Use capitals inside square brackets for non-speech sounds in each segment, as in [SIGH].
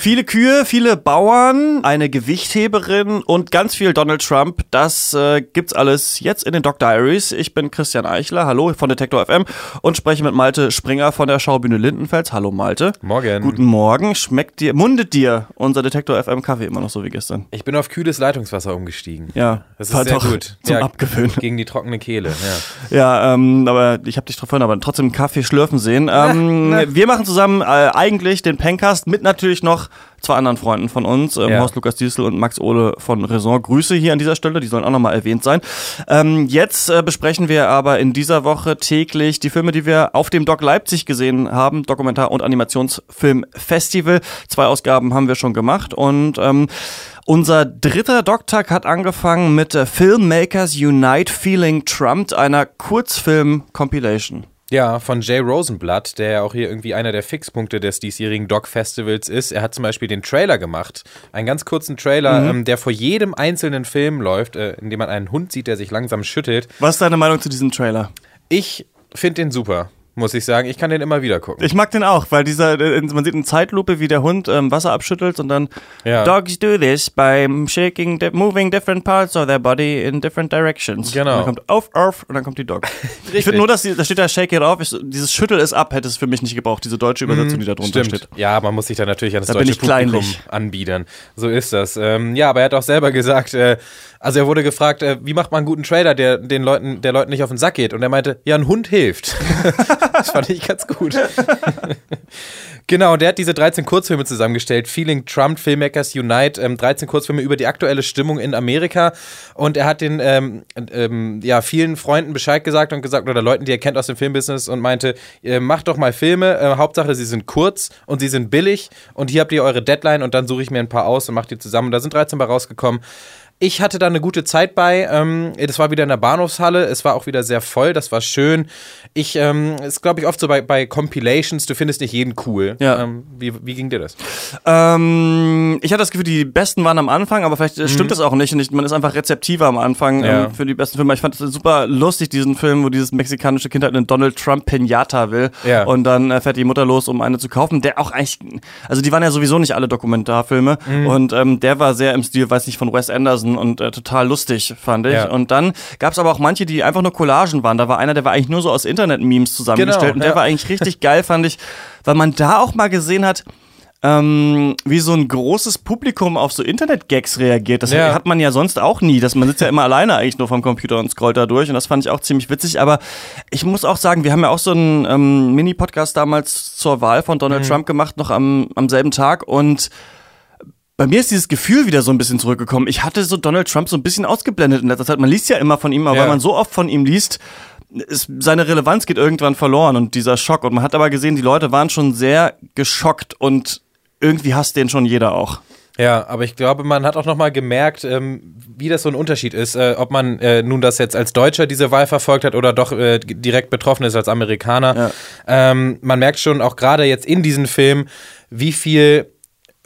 Viele Kühe, viele Bauern, eine Gewichtheberin und ganz viel Donald Trump. Das äh, gibt's alles jetzt in den Doc Diaries. Ich bin Christian Eichler, hallo von Detektor FM und spreche mit Malte Springer von der Schaubühne Lindenfels. Hallo Malte. Morgen. Guten Morgen. Schmeckt dir, mundet dir unser Detektor FM Kaffee immer noch so wie gestern? Ich bin auf kühles Leitungswasser umgestiegen. Ja, das ist sehr doch gut. Zum ja, Abgewöhnen. Gegen die trockene Kehle. Ja, ja ähm, aber ich habe dich drauf aber trotzdem Kaffee schlürfen sehen. Ähm, na, na. Wir machen zusammen äh, eigentlich den Pencast mit natürlich noch zwei anderen Freunden von uns, ähm, ja. Horst Lukas Diesel und Max Ole von Raison. Grüße hier an dieser Stelle, die sollen auch nochmal erwähnt sein. Ähm, jetzt äh, besprechen wir aber in dieser Woche täglich die Filme, die wir auf dem Doc Leipzig gesehen haben, Dokumentar- und Animationsfilm-Festival. Zwei Ausgaben haben wir schon gemacht und ähm, unser dritter Doc-Tag hat angefangen mit äh, Filmmakers Unite Feeling Trumped, einer Kurzfilm-Compilation. Ja, von Jay Rosenblatt, der ja auch hier irgendwie einer der Fixpunkte des diesjährigen Doc-Festivals ist. Er hat zum Beispiel den Trailer gemacht. Einen ganz kurzen Trailer, mhm. ähm, der vor jedem einzelnen Film läuft, äh, in dem man einen Hund sieht, der sich langsam schüttelt. Was ist deine Meinung zu diesem Trailer? Ich finde den super muss ich sagen. Ich kann den immer wieder gucken. Ich mag den auch, weil dieser, äh, man sieht in Zeitlupe, wie der Hund ähm, Wasser abschüttelt und dann ja. Dogs do this by shaking, moving different parts of their body in different directions. Genau. Und dann kommt auf, auf und dann kommt die Dog. [LAUGHS] ich finde nur, dass die, da steht da shake it off, ich, dieses Schüttel ist ab, hätte es für mich nicht gebraucht, diese deutsche Übersetzung, die da drunter Stimmt. steht. Ja, man muss sich da natürlich an das da deutsche Publikum kleinlich. anbiedern. So ist das. Ähm, ja, aber er hat auch selber gesagt, äh, also er wurde gefragt, äh, wie macht man einen guten Trailer, der den Leuten, der Leuten nicht auf den Sack geht? Und er meinte, ja, ein Hund hilft. [LAUGHS] [LAUGHS] das fand ich ganz gut. genau, der hat diese 13 Kurzfilme zusammengestellt. Feeling Trump, Filmmakers Unite, ähm, 13 Kurzfilme über die aktuelle Stimmung in Amerika. Und er hat den ähm, ähm, ja, vielen Freunden Bescheid gesagt und gesagt, oder Leuten, die er kennt aus dem Filmbusiness und meinte, äh, macht doch mal Filme, äh, Hauptsache sie sind kurz und sie sind billig und hier habt ihr eure Deadline und dann suche ich mir ein paar aus und mache die zusammen. Und da sind 13 bei rausgekommen. Ich hatte da eine gute Zeit bei. Ähm, das war wieder in der Bahnhofshalle. Es war auch wieder sehr voll. Das war schön. Ich, ähm, ist glaube ich oft so bei, bei Compilations, du findest nicht jeden cool. Ja. Ähm, wie, wie ging dir das? Ähm, ich hatte das Gefühl, die besten waren am Anfang, aber vielleicht mhm. stimmt das auch nicht. Man ist einfach rezeptiver am Anfang ja. ähm, für die besten Filme. Ich fand es super lustig, diesen Film, wo dieses mexikanische Kind halt einen Donald Trump Pinata will. Ja. Und dann äh, fährt die Mutter los, um eine zu kaufen. Der auch eigentlich, also die waren ja sowieso nicht alle Dokumentarfilme. Mhm. Und ähm, der war sehr im Stil, weiß nicht, von Wes Anderson und äh, total lustig, fand ich. Ja. Und dann gab es aber auch manche, die einfach nur Collagen waren. Da war einer, der war eigentlich nur so aus Internet-Memes zusammengestellt. Genau, und der ja. war eigentlich richtig [LAUGHS] geil, fand ich, weil man da auch mal gesehen hat, ähm, wie so ein großes Publikum auf so Internet-Gags reagiert. Das Ja. hat man ja sonst auch nie. Das, man sitzt ja immer [LAUGHS] alleine eigentlich nur vom Computer und scrollt da durch. Und das fand ich auch ziemlich witzig. Aber ich muss auch sagen, wir haben ja auch so einen ähm, Mini-Podcast damals zur Wahl von Donald Trump gemacht, noch am, am selben Tag. Und bei mir ist dieses Gefühl wieder so ein bisschen zurückgekommen. Ich hatte so Donald Trump so ein bisschen ausgeblendet in letzter Zeit. Man liest ja immer von ihm, aber Ja. weil man so oft von ihm liest, ist, seine Relevanz geht irgendwann verloren und dieser Schock. Und man hat aber gesehen, die Leute waren schon sehr geschockt und irgendwie hasst den schon jeder auch. Ja, aber ich glaube, man hat auch nochmal gemerkt, ähm, wie das so ein Unterschied ist, äh, ob man äh, nun das jetzt als Deutscher diese Wahl verfolgt hat oder doch äh, direkt betroffen ist als Amerikaner. Ja. Ähm, man merkt schon auch gerade jetzt in diesem Film, wie viel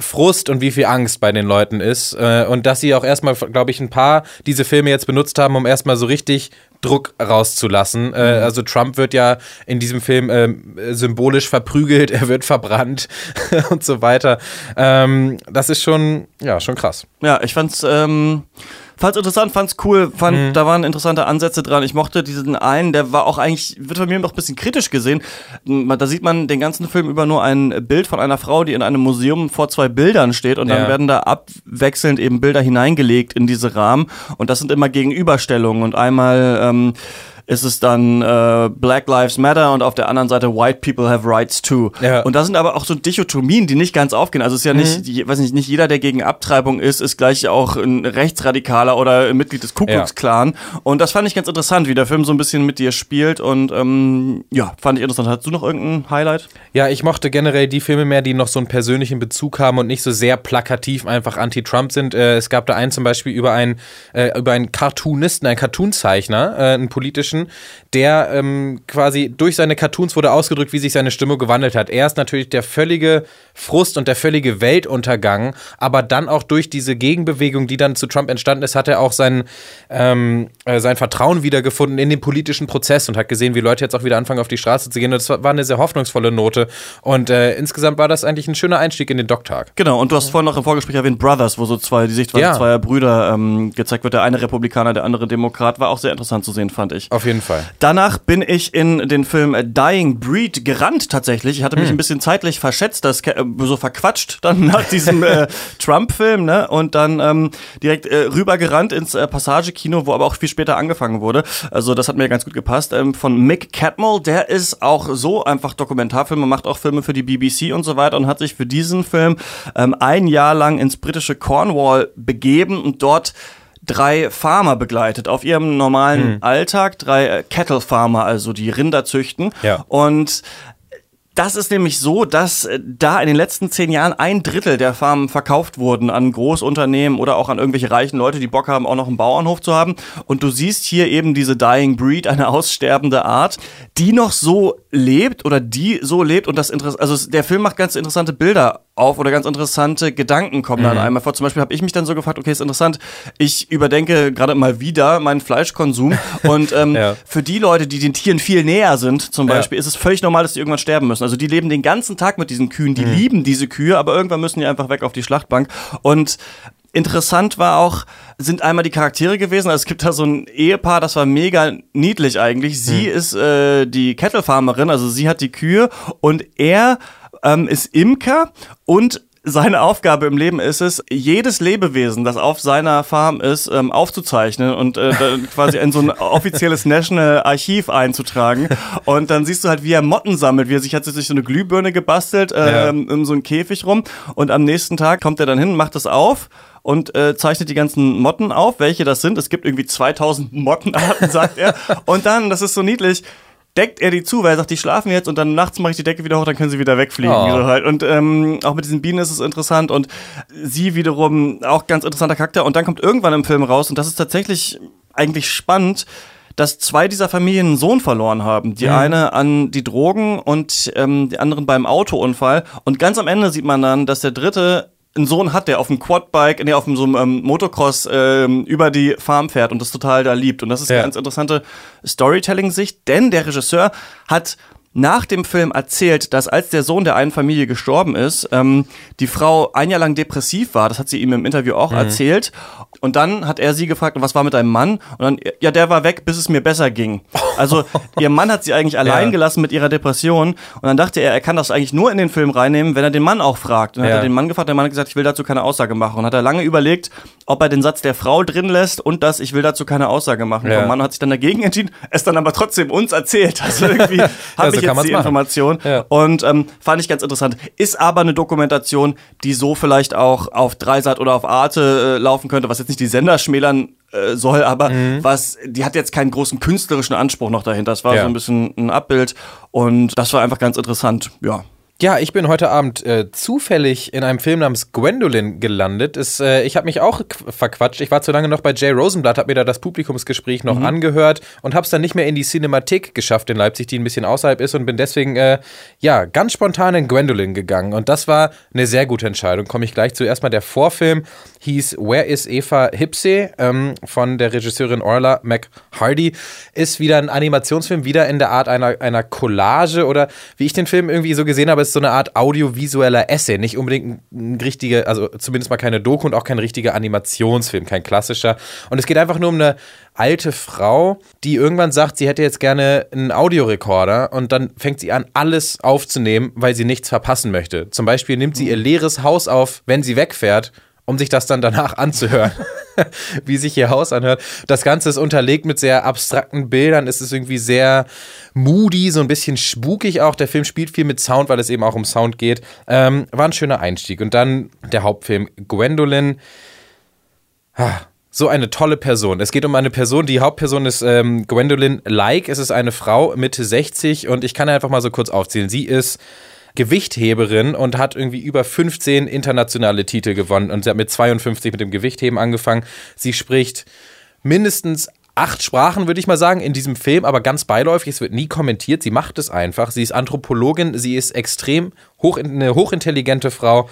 Frust und wie viel Angst bei den Leuten ist. Äh, und dass sie auch erstmal, glaube ich, ein paar diese Filme jetzt benutzt haben, um erstmal so richtig Druck rauszulassen. Äh, also Trump wird ja in diesem Film ähm, symbolisch verprügelt, [LAUGHS] er wird verbrannt [LAUGHS] und so weiter. Ähm, das ist schon, ja, schon krass. Ja, ich fand's, ähm, fand's interessant, fand's cool, fand, da waren interessante Ansätze dran. Ich mochte diesen einen, der war auch eigentlich, wird von mir noch ein bisschen kritisch gesehen. Da sieht man den ganzen Film über nur ein Bild von einer Frau, die in einem Museum vor zwei Bildern steht und dann Ja. werden da abwechselnd eben Bilder hineingelegt in diese Rahmen und das sind immer Gegenüberstellungen und einmal ähm, ist es dann äh, Black Lives Matter und auf der anderen Seite White People have rights too. Ja. Und da sind aber auch so Dichotomien, die nicht ganz aufgehen. Also es ist ja nicht, die, weiß nicht, nicht jeder, der gegen Abtreibung ist, ist gleich auch ein Rechtsradikaler oder ein Mitglied des Ku Klux Klan. Und das fand ich ganz interessant, wie der Film so ein bisschen mit dir spielt. Und ähm, ja, fand ich interessant. Hast du noch irgendein Highlight? Ja, ich mochte generell die Filme mehr, die noch so einen persönlichen Bezug haben und nicht so sehr plakativ einfach anti-Trump sind. Äh, es gab da einen zum Beispiel über einen, äh, über einen Cartoonisten, einen Cartoonzeichner, äh, einen politischen, Minuten, der ähm, quasi durch seine Cartoons wurde ausgedrückt, wie sich seine Stimme gewandelt hat. Er ist natürlich der völlige Frust und der völlige Weltuntergang, aber dann auch durch diese Gegenbewegung, die dann zu Trump entstanden ist, hat er auch sein, ähm, äh, sein Vertrauen wiedergefunden in den politischen Prozess und hat gesehen, wie Leute jetzt auch wieder anfangen, auf die Straße zu gehen. Und das war eine sehr hoffnungsvolle Note. Und äh, insgesamt war das eigentlich ein schöner Einstieg in den Doc-Tag. Genau, und du hast vorhin noch im Vorgespräch erwähnt Brothers, wo so zwei, die Sichtweise ja. zweier Brüder ähm, gezeigt wird. Der eine Republikaner, der andere Demokrat. War auch sehr interessant zu sehen, fand ich. Auf jeden Fall. Danach bin ich in den Film Dying Breed gerannt tatsächlich. Ich hatte mich hm. ein bisschen zeitlich verschätzt, das äh, so verquatscht dann [LAUGHS] nach diesem äh, Trump-Film, ne? Und dann ähm, direkt äh, rübergerannt ins äh, Passagekino, wo aber auch viel später angefangen wurde. Also das hat mir ganz gut gepasst. Ähm, von Mick Catmull, der ist auch so einfach Dokumentarfilme, macht auch Filme für die BBC und so weiter und hat sich für diesen Film ähm, ein Jahr lang ins britische Cornwall begeben und dort drei Farmer begleitet auf ihrem normalen hm. Alltag, drei äh, Cattle Farmer, also die Rinder züchten. Ja. Und das ist nämlich so, dass äh, da in den letzten zehn Jahren ein Drittel der Farmen verkauft wurden an Großunternehmen oder auch an irgendwelche reichen Leute, die Bock haben, auch noch einen Bauernhof zu haben. Und du siehst hier eben diese Dying Breed, eine aussterbende Art, die noch so lebt oder die so lebt und das Interesse, also der Film macht ganz interessante Bilder auf oder ganz interessante Gedanken kommen mhm. dann einmal vor. Zum Beispiel habe ich mich dann so gefragt, okay, ist interessant, ich überdenke gerade mal wieder meinen Fleischkonsum [LAUGHS] und ähm, ja. für die Leute, die den Tieren viel näher sind, zum Beispiel, ja. ist es völlig normal, dass die irgendwann sterben müssen. Also die leben den ganzen Tag mit diesen Kühen, die mhm. lieben diese Kühe, aber irgendwann müssen die einfach weg auf die Schlachtbank und Interessant war auch, sind einmal die Charaktere gewesen. Also es gibt da so ein Ehepaar, das war mega niedlich eigentlich. Sie hm. ist äh, die Kettlefarmerin, also sie hat die Kühe und er ähm, ist Imker und seine Aufgabe im Leben ist es, jedes Lebewesen, das auf seiner Farm ist, ähm, aufzuzeichnen und äh, [LAUGHS] quasi in so ein offizielles National Archiv einzutragen. Und dann siehst du halt, wie er Motten sammelt, wie er sich hat sich so eine Glühbirne gebastelt, äh, ja. in so einen Käfig rum. Und am nächsten Tag kommt er dann hin, macht das auf und äh, zeichnet die ganzen Motten auf, welche das sind. Es gibt irgendwie 2000 Mottenarten, [LAUGHS] sagt er. Und dann, das ist so niedlich, deckt er die zu, weil er sagt, die schlafen jetzt und dann nachts mache ich die Decke wieder hoch, dann können sie wieder wegfliegen. Oh. So halt. Und ähm, auch mit diesen Bienen ist es interessant und sie wiederum auch ganz interessanter Charakter. Und dann kommt irgendwann im Film raus und das ist tatsächlich eigentlich spannend dass zwei dieser Familien einen Sohn verloren haben. Die mhm. eine an die Drogen und ähm, die anderen beim Autounfall. Und ganz am Ende sieht man dann, dass der dritte einen Sohn hat, der auf dem Quadbike, nee, auf so einem ähm, Motocross ähm, über die Farm fährt und das total da liebt. Und das ist ja. eine ganz interessante Storytelling-Sicht, denn der Regisseur hat nach dem Film erzählt, dass als der Sohn der einen Familie gestorben ist, ähm, die Frau ein Jahr lang depressiv war. Das hat sie ihm im Interview auch mhm. erzählt. Und dann hat er sie gefragt, was war mit deinem Mann? Und dann, ja, der war weg, bis es mir besser ging. Also [LAUGHS] ihr Mann hat sie eigentlich allein ja. gelassen mit ihrer Depression. Und dann dachte er, er kann das eigentlich nur in den Film reinnehmen, wenn er den Mann auch fragt. Und dann ja. hat er den Mann gefragt, der Mann hat gesagt, ich will dazu keine Aussage machen. Und hat er lange überlegt, ob er den Satz der Frau drin lässt und das, ich will dazu keine Aussage machen. Ja. Der Mann hat sich dann dagegen entschieden, es dann aber trotzdem uns erzählt. Also [LAUGHS] irgendwie habe ich jetzt die machen. Information. Ja. Und ähm, fand ich ganz interessant. Ist aber eine Dokumentation, die so vielleicht auch auf Dreisat oder auf Arte äh, laufen könnte, was jetzt nicht die Sender schmälern äh, soll, aber mhm. was, die hat jetzt keinen großen künstlerischen Anspruch noch dahinter. Das war ja. so ein bisschen ein Abbild und das war einfach ganz interessant, ja. Ja, ich bin heute Abend äh, zufällig in einem Film namens Gwendolyn gelandet. Es, äh, ich habe mich auch verquatscht. Ich war zu lange noch bei Jay Rosenblatt, habe mir da das Publikumsgespräch noch mhm. angehört und habe es dann nicht mehr in die Cinemathek geschafft in Leipzig, die ein bisschen außerhalb ist und bin deswegen äh, ja ganz spontan in Gwendolyn gegangen. Und das war eine sehr gute Entscheidung. Komme ich gleich zu. Erstmal der Vorfilm hieß Where is Eva Hipsey ähm, von der Regisseurin Orla McHardy. Ist wieder ein Animationsfilm, wieder in der Art einer, einer Collage oder wie ich den Film irgendwie so gesehen habe, ist so eine Art audiovisueller Essay, nicht unbedingt ein richtiger, also zumindest mal keine Doku und auch kein richtiger Animationsfilm, kein klassischer. Und es geht einfach nur um eine alte Frau, die irgendwann sagt, sie hätte jetzt gerne einen Audiorekorder und dann fängt sie an, alles aufzunehmen, weil sie nichts verpassen möchte. Zum Beispiel nimmt sie ihr leeres Haus auf, wenn sie wegfährt um sich das dann danach anzuhören, [LAUGHS] [LAUGHS] wie sich ihr Haus anhört. Das Ganze ist unterlegt mit sehr abstrakten Bildern. Es ist irgendwie sehr moody, so ein bisschen spukig auch. Der Film spielt viel mit Sound, weil es eben auch um Sound geht. Ähm, war ein schöner Einstieg. Und dann der Hauptfilm Gwendolyn. Ah, so eine tolle Person. Es geht um eine Person, die Hauptperson ist ähm, Gwendolyn Like. Es ist eine Frau Mitte 60 und ich kann einfach mal so kurz aufzählen. Sie ist Gewichtheberin und hat irgendwie über 15 internationale Titel gewonnen und sie hat mit 52 mit dem Gewichtheben angefangen. Sie spricht mindestens acht Sprachen, würde ich mal sagen, in diesem Film, aber ganz beiläufig. Es wird nie kommentiert. Sie macht es einfach. Sie ist Anthropologin. Sie ist extrem hoch, eine hochintelligente Frau.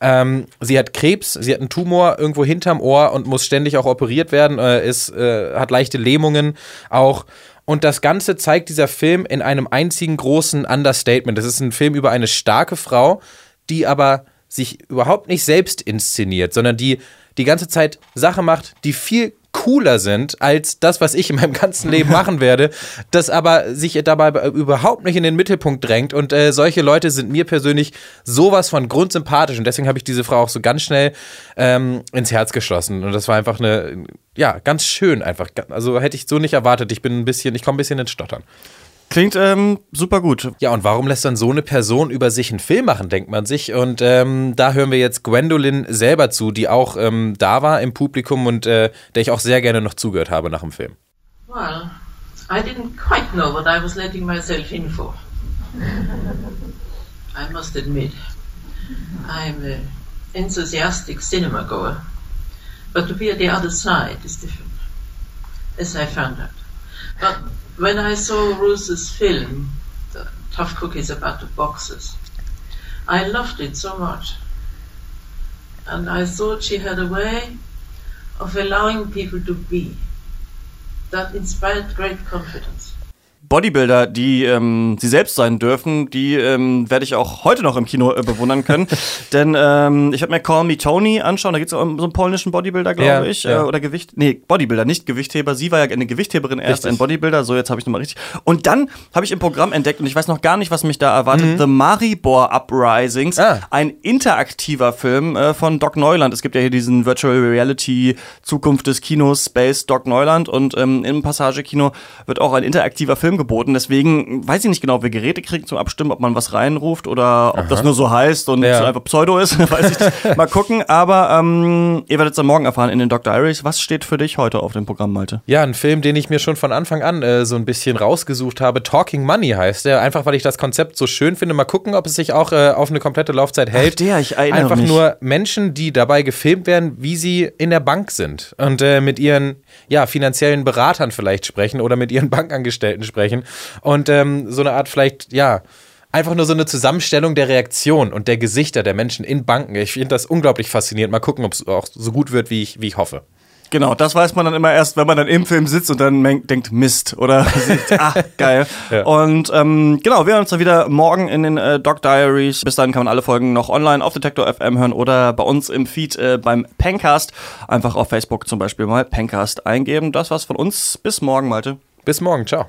Ähm, sie hat Krebs, sie hat einen Tumor irgendwo hinterm Ohr und muss ständig auch operiert werden, äh, ist, äh, hat leichte Lähmungen auch. Und das Ganze zeigt dieser Film in einem einzigen großen Understatement. Das ist ein Film über eine starke Frau, die aber sich überhaupt nicht selbst inszeniert, sondern die die ganze Zeit Sache macht, die viel cooler sind als das, was ich in meinem ganzen Leben [LAUGHS] machen werde, das aber sich dabei überhaupt nicht in den Mittelpunkt drängt. Und äh, solche Leute sind mir persönlich sowas von grundsympathisch. Und deswegen habe ich diese Frau auch so ganz schnell ähm, ins Herz geschlossen. Und das war einfach eine, ja, ganz schön einfach. Also hätte ich so nicht erwartet. Ich bin ein bisschen, ich komme ein bisschen ins Stottern. Klingt ähm, super gut. Ja, und warum lässt dann so eine Person über sich einen Film machen, denkt man sich. Und ähm, da hören wir jetzt Gwendolyn selber zu, die auch ähm, da war im Publikum und äh, der ich auch sehr gerne noch zugehört habe nach dem Film. Well, I didn't quite know what I was letting myself in for. I must admit, I'm an enthusiastic cinema goer. But to be at the other side is different, as I found out. But when I saw Ruth's film, the Tough Cookies about the boxes, I loved it so much. And I thought she had a way of allowing people to be that inspired great confidence. Bodybuilder, die ähm, sie selbst sein dürfen, die ähm, werde ich auch heute noch im Kino äh, bewundern können. [LAUGHS] Denn ähm, ich werde mir Call Me Tony anschauen, da geht es um so einen polnischen Bodybuilder, glaube ja, ich. Ja. Äh, oder Gewicht. Nee, Bodybuilder, nicht Gewichtheber. Sie war ja eine Gewichtheberin erst, richtig. ein Bodybuilder. So, jetzt habe ich nochmal richtig. Und dann habe ich im Programm entdeckt, und ich weiß noch gar nicht, was mich da erwartet, mhm. The Maribor Uprisings, ah. ein interaktiver Film äh, von Doc Neuland. Es gibt ja hier diesen Virtual Reality Zukunft des Kinos, Space Doc Neuland. Und ähm, im Passagekino wird auch ein interaktiver Film geboten. Deswegen weiß ich nicht genau, ob wir Geräte kriegen zum Abstimmen, ob man was reinruft oder ob Aha. das nur so heißt und ja. einfach Pseudo ist. [LAUGHS] weiß ich nicht. Mal gucken. Aber ähm, ihr werdet es dann morgen erfahren in den Dr. Iris. Was steht für dich heute auf dem Programm, Malte? Ja, ein Film, den ich mir schon von Anfang an äh, so ein bisschen rausgesucht habe. Talking Money heißt der. Einfach, weil ich das Konzept so schön finde. Mal gucken, ob es sich auch äh, auf eine komplette Laufzeit hält. Ach, der, ich erinnere Einfach mich. nur Menschen, die dabei gefilmt werden, wie sie in der Bank sind und äh, mit ihren ja, finanziellen Beratern vielleicht sprechen oder mit ihren [LAUGHS] Bankangestellten sprechen und ähm, so eine Art vielleicht, ja, einfach nur so eine Zusammenstellung der Reaktion und der Gesichter der Menschen in Banken. Ich finde das unglaublich faszinierend. Mal gucken, ob es auch so gut wird, wie ich, wie ich hoffe. Genau, das weiß man dann immer erst, wenn man dann im Film sitzt und dann denkt, Mist oder [LAUGHS] sieht, ah, geil. [LAUGHS] ja. Und ähm, genau, wir hören uns dann wieder morgen in den äh, Doc Diaries. Bis dahin kann man alle Folgen noch online auf Detektor FM hören oder bei uns im Feed äh, beim Pencast. Einfach auf Facebook zum Beispiel mal Pencast eingeben. Das war's von uns. Bis morgen, Malte. Bis morgen, ciao.